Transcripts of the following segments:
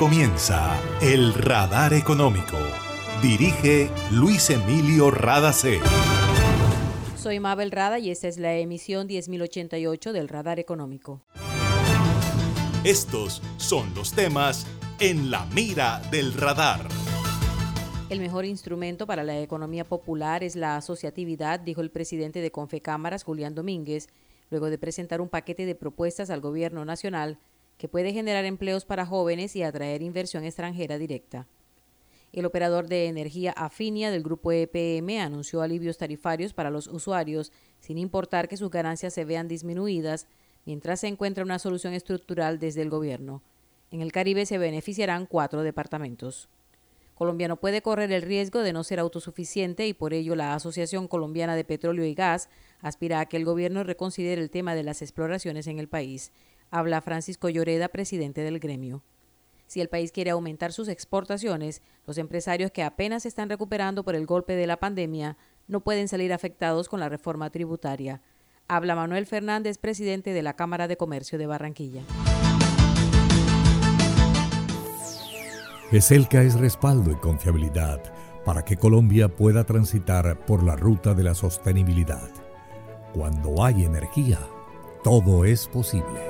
comienza El Radar Económico. Dirige Luis Emilio Radacé. Soy Mabel Rada y esta es la emisión 10088 del Radar Económico. Estos son los temas en la mira del radar. El mejor instrumento para la economía popular es la asociatividad, dijo el presidente de Confecámaras, Julián Domínguez, luego de presentar un paquete de propuestas al gobierno nacional que puede generar empleos para jóvenes y atraer inversión extranjera directa. El operador de energía Afinia del grupo EPM anunció alivios tarifarios para los usuarios sin importar que sus ganancias se vean disminuidas mientras se encuentra una solución estructural desde el gobierno. En el Caribe se beneficiarán cuatro departamentos. Colombia no puede correr el riesgo de no ser autosuficiente y por ello la Asociación Colombiana de Petróleo y Gas aspira a que el gobierno reconsidere el tema de las exploraciones en el país. Habla Francisco Lloreda, presidente del gremio. Si el país quiere aumentar sus exportaciones, los empresarios que apenas están recuperando por el golpe de la pandemia no pueden salir afectados con la reforma tributaria. Habla Manuel Fernández, presidente de la Cámara de Comercio de Barranquilla. ESELCA es respaldo y confiabilidad para que Colombia pueda transitar por la ruta de la sostenibilidad. Cuando hay energía, todo es posible.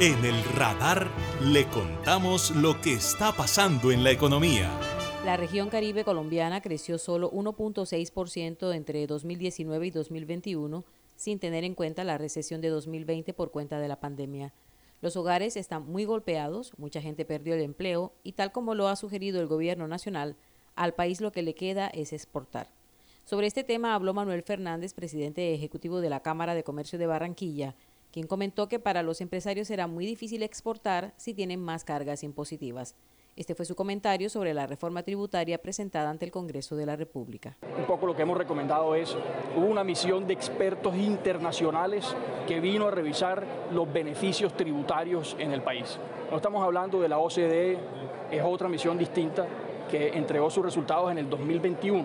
En el radar le contamos lo que está pasando en la economía. La región caribe colombiana creció solo 1.6% entre 2019 y 2021, sin tener en cuenta la recesión de 2020 por cuenta de la pandemia. Los hogares están muy golpeados, mucha gente perdió el empleo y tal como lo ha sugerido el gobierno nacional, al país lo que le queda es exportar. Sobre este tema habló Manuel Fernández, presidente ejecutivo de la Cámara de Comercio de Barranquilla, quien comentó que para los empresarios será muy difícil exportar si tienen más cargas impositivas. Este fue su comentario sobre la reforma tributaria presentada ante el Congreso de la República. Un poco lo que hemos recomendado es, una misión de expertos internacionales que vino a revisar los beneficios tributarios en el país. No estamos hablando de la OCDE, es otra misión distinta que entregó sus resultados en el 2021.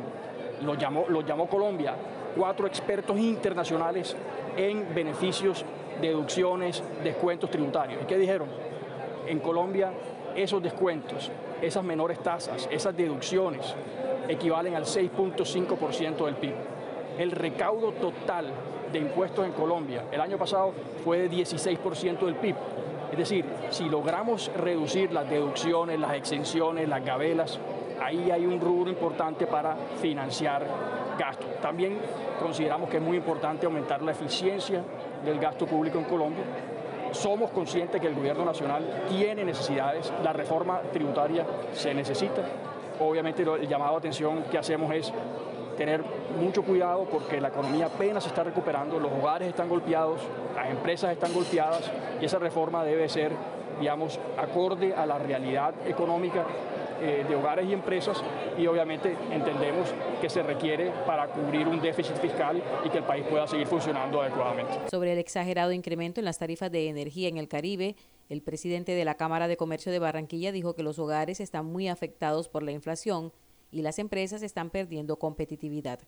Lo llamó, lo llamó Colombia, cuatro expertos internacionales en beneficios deducciones, descuentos tributarios. ¿Y qué dijeron? En Colombia esos descuentos, esas menores tasas, esas deducciones equivalen al 6.5% del PIB. El recaudo total de impuestos en Colombia el año pasado fue de 16% del PIB. Es decir, si logramos reducir las deducciones, las exenciones, las gabelas, ahí hay un rubro importante para financiar gastos. También consideramos que es muy importante aumentar la eficiencia del gasto público en Colombia. Somos conscientes que el gobierno nacional tiene necesidades, la reforma tributaria se necesita. Obviamente el llamado de atención que hacemos es tener mucho cuidado porque la economía apenas se está recuperando, los hogares están golpeados, las empresas están golpeadas y esa reforma debe ser, digamos, acorde a la realidad económica eh, de hogares y empresas y obviamente entendemos que se requiere para cubrir un déficit fiscal y que el país pueda seguir funcionando adecuadamente. Sobre el exagerado incremento en las tarifas de energía en el Caribe, el presidente de la Cámara de Comercio de Barranquilla dijo que los hogares están muy afectados por la inflación y las empresas están perdiendo competitividad.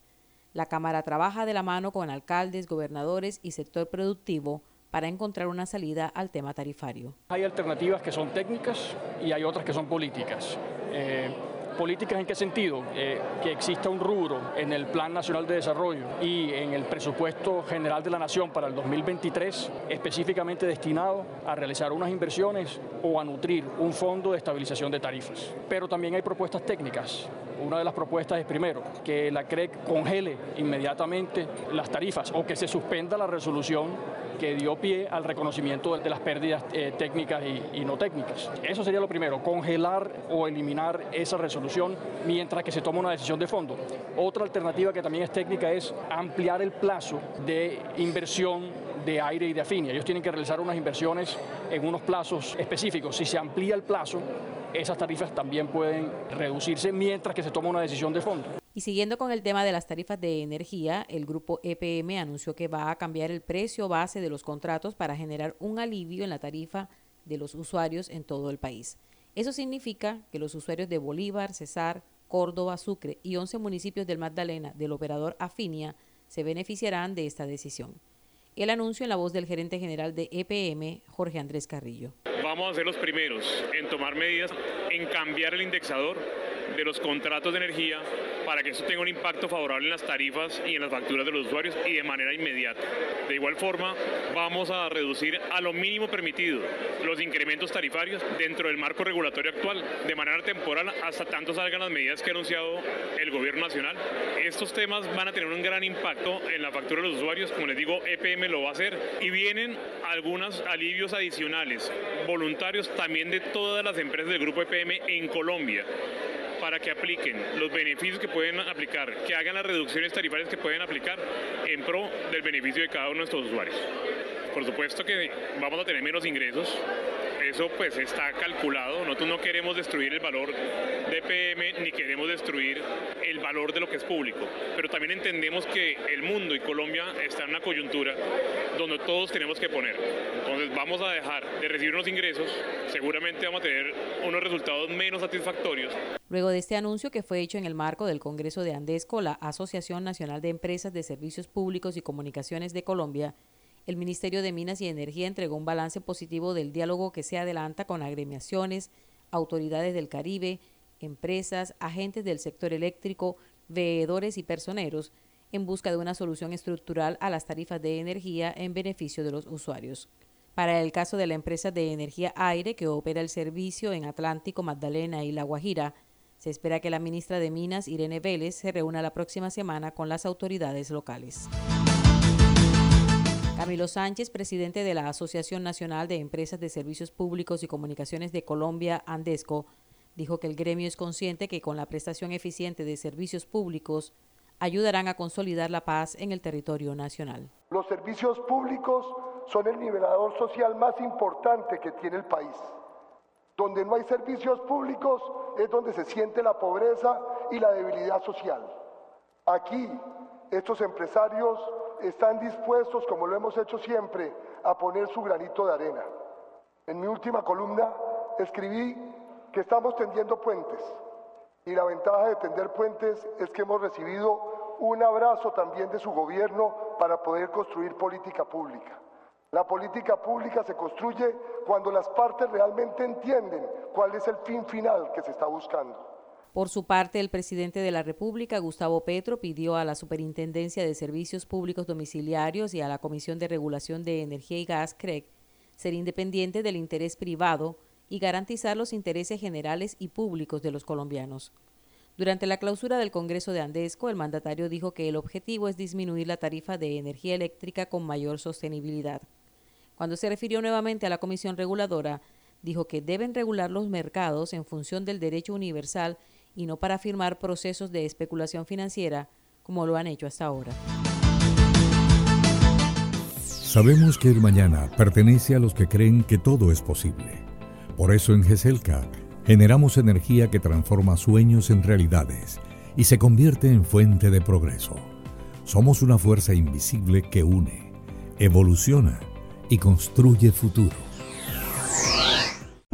La Cámara trabaja de la mano con alcaldes, gobernadores y sector productivo para encontrar una salida al tema tarifario. Hay alternativas que son técnicas y hay otras que son políticas. Eh, ¿Políticas en qué sentido? Eh, que exista un rubro en el Plan Nacional de Desarrollo y en el presupuesto general de la Nación para el 2023 específicamente destinado a realizar unas inversiones o a nutrir un fondo de estabilización de tarifas. Pero también hay propuestas técnicas. Una de las propuestas es primero que la CREC congele inmediatamente las tarifas o que se suspenda la resolución que dio pie al reconocimiento de las pérdidas eh, técnicas y, y, no técnicas. Eso sería lo primero, congelar o eliminar esa resolución mientras que se toma una decisión de fondo. Otra alternativa que también es técnica es ampliar el plazo de inversión de aire y de afinia. Ellos tienen que realizar unas inversiones en unos plazos específicos. Si se amplía el plazo, esas tarifas también pueden reducirse mientras que se toma una decisión de fondo. Y siguiendo con el tema de las tarifas de energía, el grupo EPM anunció que va a cambiar el precio base de los contratos para generar un alivio en la tarifa de los usuarios en todo el país. Eso significa que los usuarios de Bolívar, Cesar, Córdoba, Sucre y 11 municipios del Magdalena del operador Afinia se beneficiarán de esta decisión. El anuncio en la voz del gerente general de EPM, Jorge Andrés Carrillo. Vamos a ser los primeros en tomar medidas en cambiar el indexador de los contratos de energía para que eso tenga un impacto favorable en las tarifas y en las facturas de los usuarios y de manera inmediata. De igual forma, vamos a reducir a lo mínimo permitido los incrementos tarifarios dentro del marco regulatorio actual de manera temporal hasta tanto salgan las medidas que ha anunciado el gobierno nacional. Estos temas van a tener un gran impacto en la factura de los usuarios, como les digo, EPM lo va a hacer y vienen algunos alivios adicionales voluntarios también de todas las empresas del grupo EPM en Colombia para que apliquen los beneficios que pueden aplicar, que hagan las reducciones tarifarias que pueden aplicar en pro del beneficio de cada uno de nuestros usuarios. Por supuesto que vamos a tener menos ingresos, eso pues está calculado. Nosotros no queremos destruir el valor de PM ni queremos destruir valor de lo que es público. Pero también entendemos que el mundo y Colombia está en una coyuntura donde todos tenemos que poner. Entonces vamos a dejar de recibir unos ingresos, seguramente vamos a tener unos resultados menos satisfactorios. Luego de este anuncio que fue hecho en el marco del Congreso de Andesco, la Asociación Nacional de Empresas de Servicios Públicos y Comunicaciones de Colombia, el Ministerio de Minas y Energía entregó un balance positivo del diálogo que se adelanta con agremiaciones, autoridades del Caribe, empresas, agentes del sector eléctrico, veedores y personeros en busca de una solución estructural a las tarifas de energía en beneficio de los usuarios. Para el caso de la empresa de energía aire que opera el servicio en Atlántico, Magdalena y La Guajira, se espera que la ministra de Minas, Irene Vélez, se reúna la próxima semana con las autoridades locales. Camilo Sánchez, presidente de la Asociación Nacional de Empresas de Servicios Públicos y Comunicaciones de Colombia, Andesco, dijo que el gremio es consciente que con la prestación eficiente de servicios públicos ayudarán a consolidar la paz en el territorio nacional. Los servicios públicos son el nivelador social más importante que tiene el país. Donde no hay servicios públicos es donde se siente la pobreza y la debilidad social. Aquí estos empresarios están dispuestos, como lo hemos hecho siempre, a poner su granito de arena. En mi última columna escribí que estamos tendiendo puentes y la ventaja de tender puentes es que hemos recibido un abrazo también de su gobierno para poder construir política pública. La política pública se construye cuando las partes realmente entienden cuál es el fin final que se está buscando. Por su parte, el presidente de la República, Gustavo Petro, pidió a la Superintendencia de Servicios Públicos Domiciliarios y a la Comisión de Regulación de Energía y Gas, CREG, ser independiente del interés privado y garantizar los intereses generales y públicos de los colombianos. Durante la clausura del Congreso de Andesco, el mandatario dijo que el objetivo es disminuir la tarifa de energía eléctrica con mayor sostenibilidad. Cuando se refirió nuevamente a la Comisión Reguladora, dijo que deben regular los mercados en función del derecho universal y no para firmar procesos de especulación financiera como lo han hecho hasta ahora. Sabemos que el mañana pertenece a los que creen que todo es posible. Por eso en GESELCA generamos energía que transforma sueños en realidades y se convierte en fuente de progreso. Somos una fuerza invisible que une, evoluciona y construye futuro.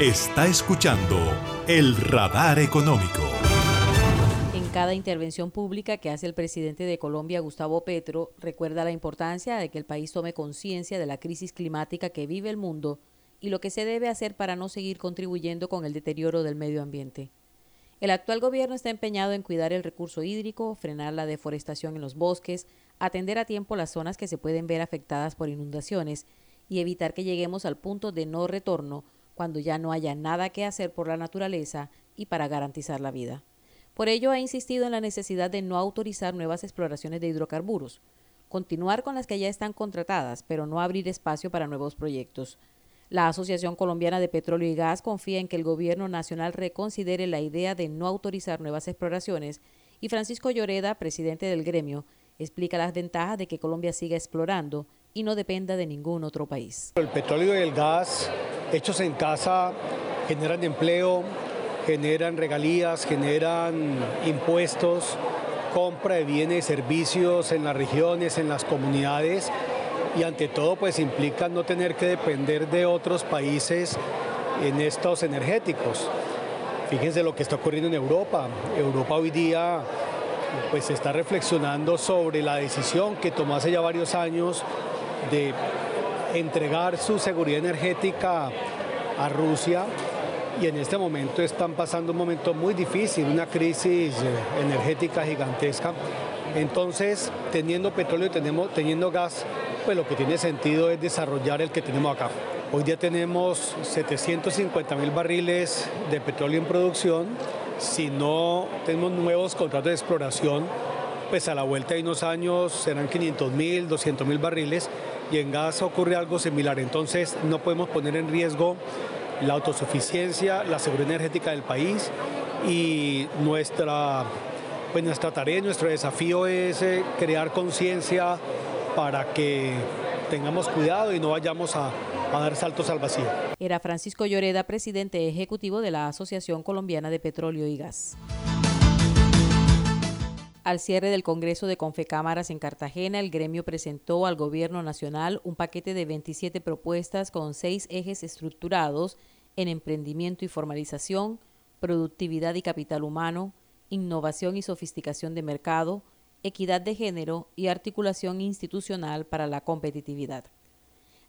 Está escuchando el radar económico. En cada intervención pública que hace el presidente de Colombia, Gustavo Petro, recuerda la importancia de que el país tome conciencia de la crisis climática que vive el mundo y lo que se debe hacer para no seguir contribuyendo con el deterioro del medio ambiente. El actual gobierno está empeñado en cuidar el recurso hídrico, frenar la deforestación en los bosques, atender a tiempo las zonas que se pueden ver afectadas por inundaciones y evitar que lleguemos al punto de no retorno cuando ya no haya nada que hacer por la naturaleza y para garantizar la vida. Por ello ha insistido en la necesidad de no autorizar nuevas exploraciones de hidrocarburos, continuar con las que ya están contratadas, pero no abrir espacio para nuevos proyectos. La Asociación Colombiana de Petróleo y Gas confía en que el gobierno nacional reconsidere la idea de no autorizar nuevas exploraciones y Francisco Lloreda, presidente del gremio, explica las ventajas de que Colombia siga explorando y no dependa de ningún otro país. El petróleo y el gas hechos en casa generan empleo, generan regalías, generan impuestos, compra de bienes y servicios en las regiones, en las comunidades y ante todo pues implica no tener que depender de otros países en estos energéticos. Fíjense lo que está ocurriendo en Europa. Europa hoy día pues está reflexionando sobre la decisión que tomó hace ya varios años de entregar su seguridad energética a Rusia y en este momento están pasando un momento muy difícil, una crisis eh, energética gigantesca. Entonces, teniendo petróleo tenemos, teniendo gas, pues lo que tiene sentido es desarrollar el que tenemos acá. Hoy día tenemos 750 mil barriles de petróleo en producción. Si no tenemos nuevos contratos de exploración, pues a la vuelta de unos años serán 500 mil, 200 mil barriles y en gas ocurre algo similar. Entonces no podemos poner en riesgo la autosuficiencia, la seguridad energética del país y nuestra, pues nuestra tarea, nuestro desafío es eh, crear conciencia para que tengamos cuidado y no vayamos a, a dar saltos al vacío. Era Francisco Lloreda, presidente ejecutivo de la Asociación Colombiana de Petróleo y Gas. Al cierre del Congreso de Confecámaras en Cartagena, el gremio presentó al Gobierno Nacional un paquete de 27 propuestas con seis ejes estructurados en emprendimiento y formalización, productividad y capital humano, innovación y sofisticación de mercado, equidad de género y articulación institucional para la competitividad.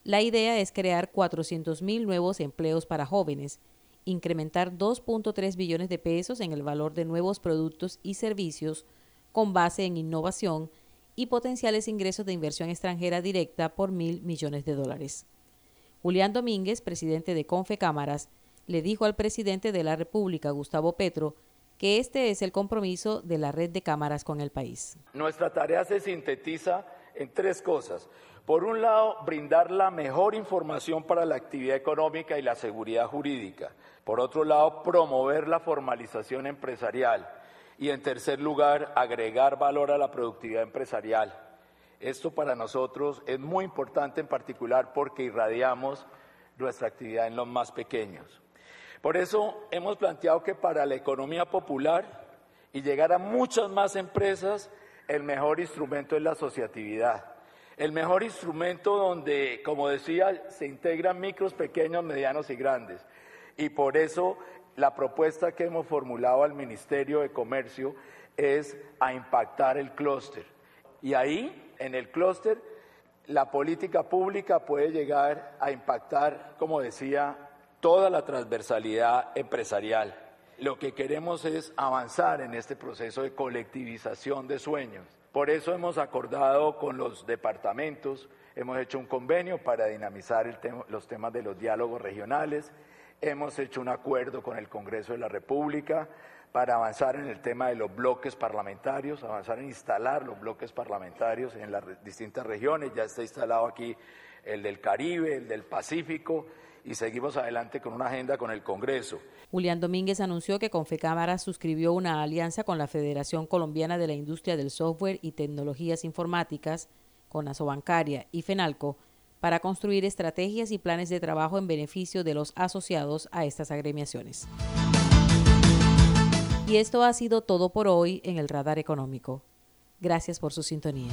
La idea es crear 400.000 nuevos empleos para jóvenes, incrementar 2.3 billones de pesos en el valor de nuevos productos y servicios con base en innovación y potenciales ingresos de inversión extranjera directa por mil millones de dólares. Julián Domínguez, presidente de Confecámaras, le dijo al presidente de la República, Gustavo Petro, que este es el compromiso de la red de cámaras con el país. Nuestra tarea se sintetiza en tres cosas. Por un lado, brindar la mejor información para la actividad económica y la seguridad jurídica. Por otro lado, promover la formalización empresarial y en tercer lugar, agregar valor a la productividad empresarial. Esto para nosotros es muy importante en particular porque irradiamos nuestra actividad en los más pequeños. Por eso hemos planteado que para la economía popular y llegar a muchas más empresas, el mejor instrumento es la asociatividad. El mejor instrumento donde, como decía, se integran micros, pequeños, medianos y grandes. Y por eso la propuesta que hemos formulado al Ministerio de Comercio es a impactar el clúster. Y ahí, en el clúster, la política pública puede llegar a impactar, como decía, toda la transversalidad empresarial. Lo que queremos es avanzar en este proceso de colectivización de sueños. Por eso hemos acordado con los departamentos, hemos hecho un convenio para dinamizar los temas de los diálogos regionales, Hemos hecho un acuerdo con el Congreso de la República para avanzar en el tema de los bloques parlamentarios, avanzar en instalar los bloques parlamentarios en las distintas regiones. Ya está instalado aquí el del Caribe, el del Pacífico y seguimos adelante con una agenda con el Congreso. Julián Domínguez anunció que Confecámara suscribió una alianza con la Federación Colombiana de la Industria del Software y Tecnologías Informáticas, con Asobancaria y FENALCO para construir estrategias y planes de trabajo en beneficio de los asociados a estas agremiaciones. Y esto ha sido todo por hoy en el Radar Económico. Gracias por su sintonía.